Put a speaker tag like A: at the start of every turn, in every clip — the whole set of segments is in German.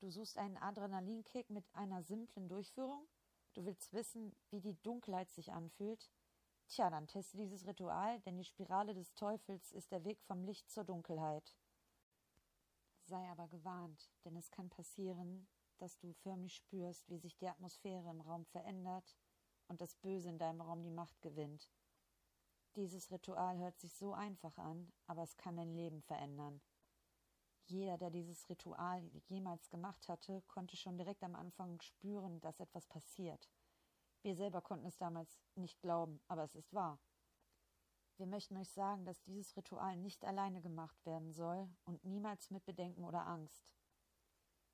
A: Du suchst einen Adrenalinkick mit einer simplen Durchführung? Du willst wissen, wie die Dunkelheit sich anfühlt? Tja, dann teste dieses Ritual, denn die Spirale des Teufels ist der Weg vom Licht zur Dunkelheit. Sei aber gewarnt, denn es kann passieren, dass du förmlich spürst, wie sich die Atmosphäre im Raum verändert und das Böse in deinem Raum die Macht gewinnt. Dieses Ritual hört sich so einfach an, aber es kann dein Leben verändern. Jeder, der dieses Ritual jemals gemacht hatte, konnte schon direkt am Anfang spüren, dass etwas passiert. Wir selber konnten es damals nicht glauben, aber es ist wahr. Wir möchten euch sagen, dass dieses Ritual nicht alleine gemacht werden soll und niemals mit Bedenken oder Angst.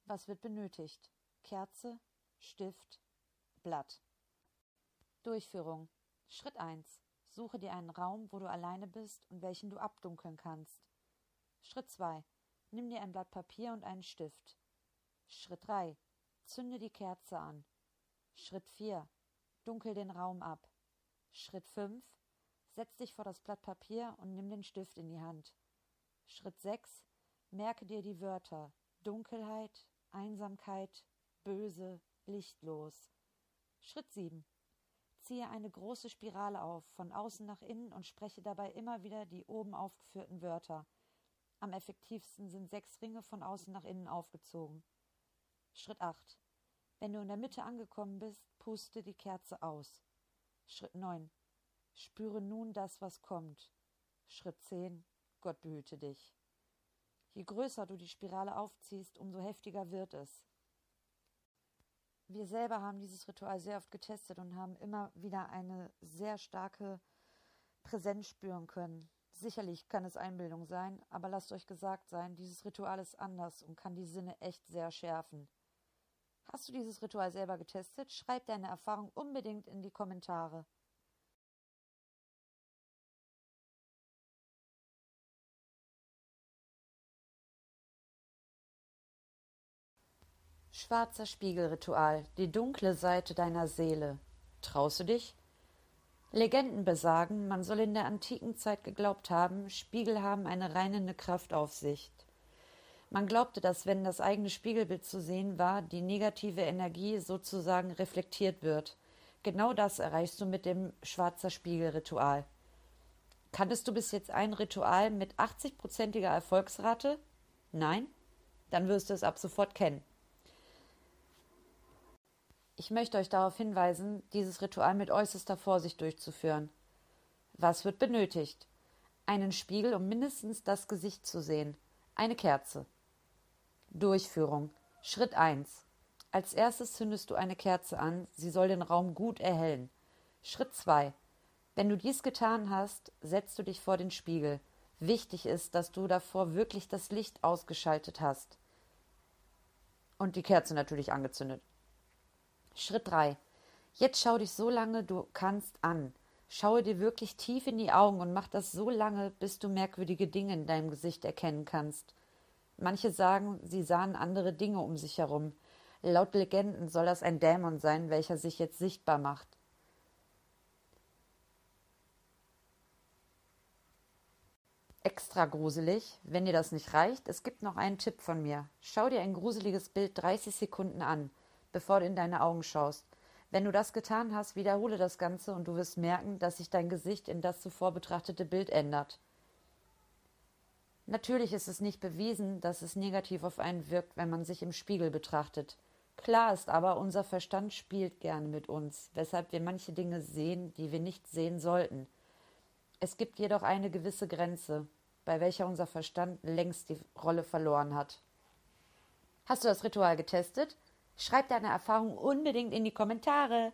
A: Was wird benötigt? Kerze, Stift, Blatt. Durchführung. Schritt 1. Suche dir einen Raum, wo du alleine bist und welchen du abdunkeln kannst. Schritt 2. Nimm dir ein Blatt Papier und einen Stift. Schritt 3. Zünde die Kerze an. Schritt 4. Dunkel den Raum ab. Schritt 5. Setz dich vor das Blatt Papier und nimm den Stift in die Hand. Schritt 6. Merke dir die Wörter Dunkelheit, Einsamkeit, böse, lichtlos. Schritt 7. Ziehe eine große Spirale auf, von außen nach innen und spreche dabei immer wieder die oben aufgeführten Wörter. Am effektivsten sind sechs Ringe von außen nach innen aufgezogen. Schritt 8. Wenn du in der Mitte angekommen bist, puste die Kerze aus. Schritt 9. Spüre nun das, was kommt. Schritt 10. Gott behüte dich. Je größer du die Spirale aufziehst, umso heftiger wird es. Wir selber haben dieses Ritual sehr oft getestet und haben immer wieder eine sehr starke Präsenz spüren können. Sicherlich kann es Einbildung sein, aber lasst euch gesagt sein, dieses Ritual ist anders und kann die Sinne echt sehr schärfen. Hast du dieses Ritual selber getestet? Schreib deine Erfahrung unbedingt in die Kommentare. Schwarzer Spiegelritual, die dunkle Seite deiner Seele. Traust du dich? Legenden besagen, man soll in der antiken Zeit geglaubt haben, Spiegel haben eine reinende Kraft auf sich. Man glaubte, dass wenn das eigene Spiegelbild zu sehen war, die negative Energie sozusagen reflektiert wird. Genau das erreichst du mit dem Schwarzer Spiegelritual. Kanntest du bis jetzt ein Ritual mit 80-prozentiger Erfolgsrate? Nein? Dann wirst du es ab sofort kennen. Ich möchte euch darauf hinweisen, dieses Ritual mit äußerster Vorsicht durchzuführen. Was wird benötigt? Einen Spiegel, um mindestens das Gesicht zu sehen. Eine Kerze. Durchführung. Schritt 1. Als erstes zündest du eine Kerze an, sie soll den Raum gut erhellen. Schritt 2. Wenn du dies getan hast, setzt du dich vor den Spiegel. Wichtig ist, dass du davor wirklich das Licht ausgeschaltet hast. Und die Kerze natürlich angezündet. Schritt 3. Jetzt schau dich so lange du kannst an. Schaue dir wirklich tief in die Augen und mach das so lange, bis du merkwürdige Dinge in deinem Gesicht erkennen kannst. Manche sagen, sie sahen andere Dinge um sich herum. Laut Legenden soll das ein Dämon sein, welcher sich jetzt sichtbar macht. Extra gruselig, wenn dir das nicht reicht, es gibt noch einen Tipp von mir. Schau dir ein gruseliges Bild 30 Sekunden an bevor du in deine Augen schaust. Wenn du das getan hast, wiederhole das Ganze und du wirst merken, dass sich dein Gesicht in das zuvor betrachtete Bild ändert. Natürlich ist es nicht bewiesen, dass es negativ auf einen wirkt, wenn man sich im Spiegel betrachtet. Klar ist aber, unser Verstand spielt gerne mit uns, weshalb wir manche Dinge sehen, die wir nicht sehen sollten. Es gibt jedoch eine gewisse Grenze, bei welcher unser Verstand längst die Rolle verloren hat. Hast du das Ritual getestet? Schreib deine Erfahrung unbedingt in die Kommentare.